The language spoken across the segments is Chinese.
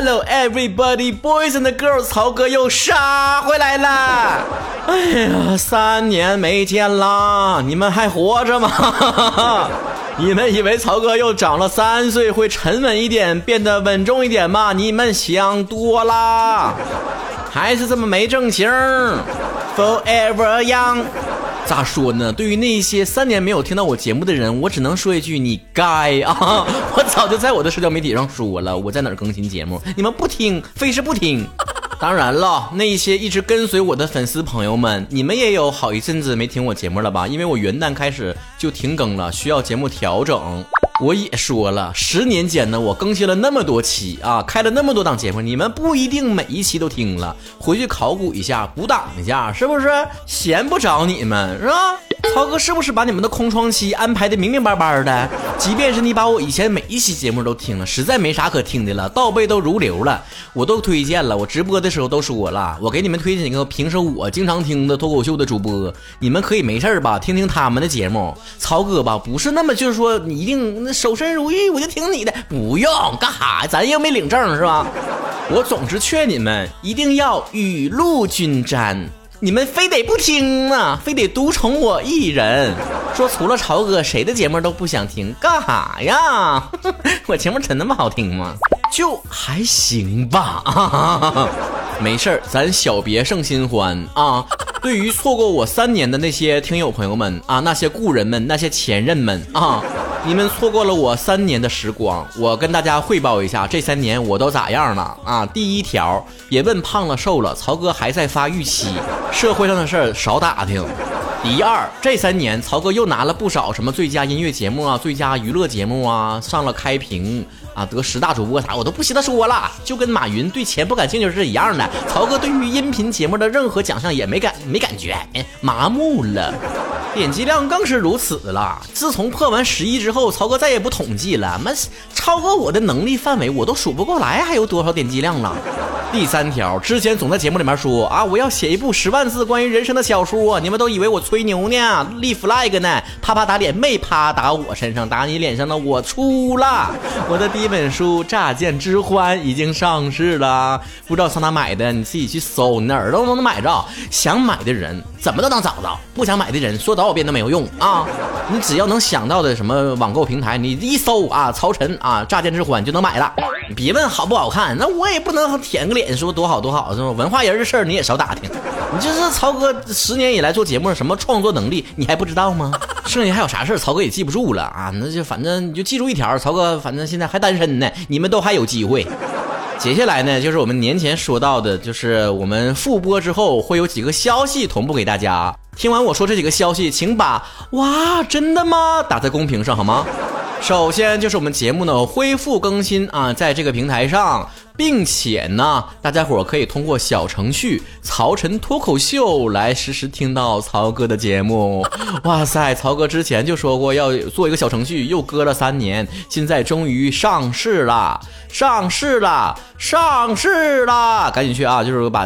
Hello everybody, boys and girls，曹哥又杀回来了。哎呀，三年没见啦，你们还活着吗？你们以为曹哥又长了三岁会沉稳一点，变得稳重一点吗？你们想多啦，还是这么没正形，Forever young。咋说呢？对于那些三年没有听到我节目的人，我只能说一句：你该啊！我早就在我的社交媒体上说了，我在哪儿更新节目，你们不听，非是不听。当然了，那一些一直跟随我的粉丝朋友们，你们也有好一阵子没听我节目了吧？因为我元旦开始就停更了，需要节目调整。我也说了，十年间呢，我更新了那么多期啊，开了那么多档节目，你们不一定每一期都听了，回去考古一下，补档一下，是不是？闲不着你们是吧？曹哥是不是把你们的空窗期安排的明明白白的？即便是你把我以前每一期节目都听了，实在没啥可听的了，倒背都如流了，我都推荐了，我直播的时候都说了，我给你们推荐一个平时我经常听的脱口秀的主播，你们可以没事吧，听听他们的节目。曹哥吧，不是那么就是说你一定。守身如玉，我就听你的，不用干哈？咱又没领证是吧？我总是劝你们一定要雨露均沾，你们非得不听啊，非得独宠我一人，说除了潮哥谁的节目都不想听，干哈呀？我节目真那么好听吗？就还行吧，啊 没事儿，咱小别胜新欢啊。对于错过我三年的那些听友朋友们啊，那些故人们，那些前任们啊。你们错过了我三年的时光，我跟大家汇报一下，这三年我都咋样了啊？第一条，别问胖了瘦了，曹哥还在发育期，社会上的事儿少打听。第二，这三年曹哥又拿了不少什么最佳音乐节目啊、最佳娱乐节目啊，上了开屏。啊，得十大主播啥我都不稀得说了，就跟马云对钱不感兴趣是一样的。曹哥对于音频节目的任何奖项也没感没感觉，哎，麻木了。点击量更是如此了。自从破完十亿之后，曹哥再也不统计了，妈超过我的能力范围，我都数不过来还有多少点击量了。第三条，之前总在节目里面说啊，我要写一部十万字关于人生的小说，你们都以为我吹牛呢，立 flag 呢，啪啪打脸，没啪打我身上，打你脸上的我出了我的第。一本书《乍见之欢》已经上市了，不知道上哪买的，你自己去搜，哪儿都能买着。想买的人怎么都能找到，不想买的人说多少遍都没有用啊！你只要能想到的什么网购平台，你一搜啊，曹晨啊，《乍见之欢》就能买了。别问好不好看，那我也不能舔个脸说多好多好，是吧？文化人的事儿你也少打听。你就是曹哥十年以来做节目什么创作能力，你还不知道吗？剩下还有啥事儿，曹哥也记不住了啊！那就反正你就记住一条，曹哥反正现在还单身呢，你们都还有机会。接下来呢，就是我们年前说到的，就是我们复播之后会有几个消息同步给大家。听完我说这几个消息，请把“哇，真的吗”打在公屏上好吗？首先就是我们节目呢恢复更新啊，在这个平台上。并且呢，大家伙可以通过小程序“曹晨脱口秀”来实时听到曹哥的节目。哇塞，曹哥之前就说过要做一个小程序，又搁了三年，现在终于上市了，上市了，上市了！赶紧去啊，就是把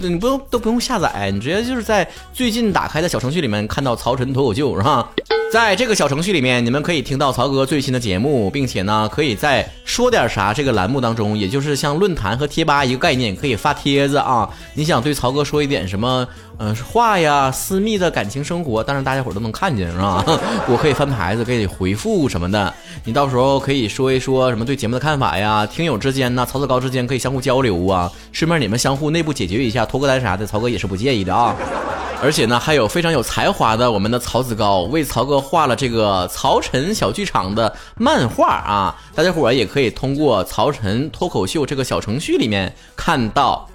你 不用都不用下载，你直接就是在最近打开的小程序里面看到“曹晨脱口秀”是吧？在这个小程序里面，你们可以听到曹哥最新的节目，并且呢，可以在说点啥这个栏目当中，也就是像。论坛和贴吧一个概念，可以发帖子啊！你想对曹哥说一点什么，嗯，话呀，私密的感情生活，当然大家伙都能看见，是吧？我可以翻牌子，可以回复什么的。你到时候可以说一说什么对节目的看法呀，听友之间呢，曹子高之间可以相互交流啊，顺便你们相互内部解决一下，脱个单啥的，曹哥也是不介意的啊。而且呢，还有非常有才华的我们的曹子高为曹哥画了这个曹晨小剧场的漫画啊，大家伙儿也可以通过曹晨脱口秀这个小程序里面看到。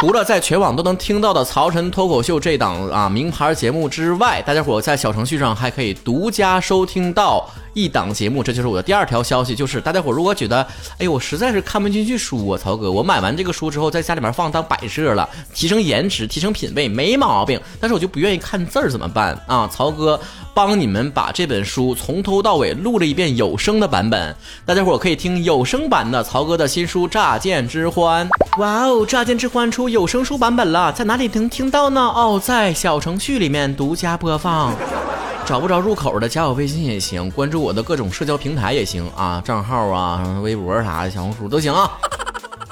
除了在全网都能听到的曹晨脱口秀这档啊名牌节目之外，大家伙在小程序上还可以独家收听到。一档节目，这就是我的第二条消息，就是大家伙如果觉得，哎呦，我实在是看不进去书啊，曹哥，我买完这个书之后，在家里面放当摆设了，提升颜值，提升品味，没毛病。但是我就不愿意看字儿，怎么办啊？曹哥帮你们把这本书从头到尾录了一遍有声的版本，大家伙可以听有声版的曹哥的新书《乍见之欢》。哇哦，《乍见之欢》出有声书版本了，在哪里能听到呢？哦，在小程序里面独家播放。找不着入口的，加我微信也行，关注我的各种社交平台也行啊，账号啊、微博啥的、小红书都行啊。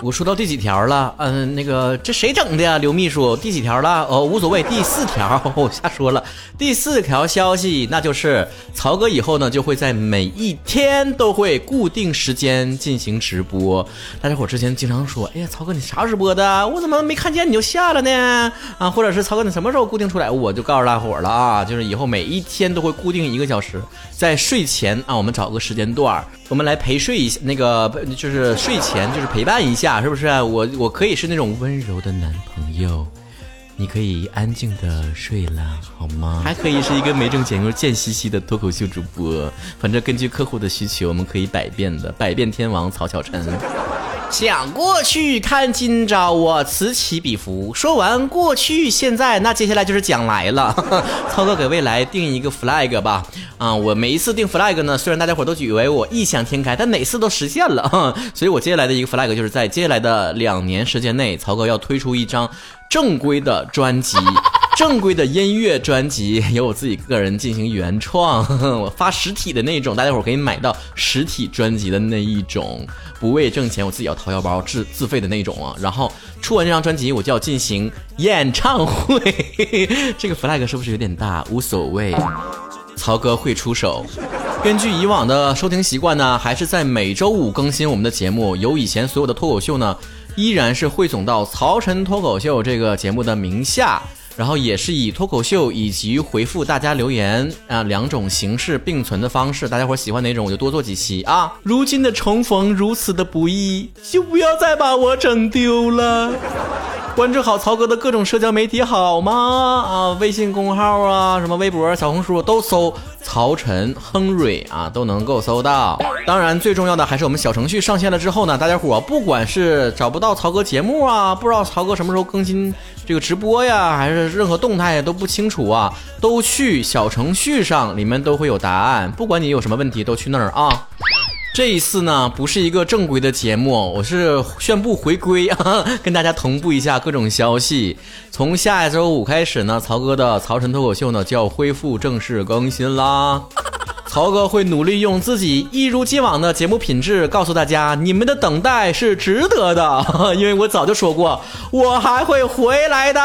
我说到第几条了？嗯，那个这谁整的呀？刘秘书，第几条了？哦，无所谓，第四条，我瞎说了。第四条消息，那就是曹哥以后呢，就会在每一天都会固定时间进行直播。大家伙之前经常说，哎呀，曹哥你啥直播的？我怎么没看见你就下了呢？啊，或者是曹哥你什么时候固定出来？我就告诉大伙了啊，就是以后每一天都会固定一个小时，在睡前啊，我们找个时间段，我们来陪睡一下，那个就是睡前就是陪伴一下。是不是我我可以是那种温柔的男朋友，你可以安静的睡了好吗？还可以是一个没正经又贱兮兮的脱口秀主播，反正根据客户的需求，我们可以百变的百变天王曹小晨。想过去看今朝，我此起彼伏。说完过去，现在那接下来就是将来了。曹哥给未来定一个 flag 吧。啊，我每一次定 flag 呢，虽然大家伙都以为我异想天开，但每次都实现了。所以我接下来的一个 flag 就是在接下来的两年时间内，曹哥要推出一张正规的专辑。正规的音乐专辑 由我自己个人进行原创，我发实体的那种，大家伙可以买到实体专辑的那一种，不为挣钱，我自己要掏腰包自自费的那种啊。然后出完这张专辑，我就要进行演唱会，这个 flag 是不是有点大？无所谓，曹哥会出手。根据以往的收听习惯呢，还是在每周五更新我们的节目，由以前所有的脱口秀呢，依然是汇总到曹晨脱口秀这个节目的名下。然后也是以脱口秀以及回复大家留言啊两种形式并存的方式，大家伙喜欢哪种我就多做几期啊。如今的重逢如此的不易，就不要再把我整丢了。关注好曹哥的各种社交媒体好吗？啊，微信公号啊，什么微博、小红书都搜曹晨、亨瑞啊，都能够搜到。当然，最重要的还是我们小程序上线了之后呢，大家伙不管是找不到曹哥节目啊，不知道曹哥什么时候更新这个直播呀，还是任何动态都不清楚啊，都去小程序上，里面都会有答案。不管你有什么问题，都去那儿啊。这一次呢，不是一个正规的节目，我是宣布回归啊，跟大家同步一下各种消息。从下周五开始呢，曹哥的曹晨脱口秀呢就要恢复正式更新啦。曹哥会努力用自己一如既往的节目品质，告诉大家你们的等待是值得的，因为我早就说过，我还会回来的。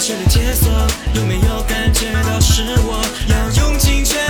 旋律解锁，有没有感觉到是我要用尽全力？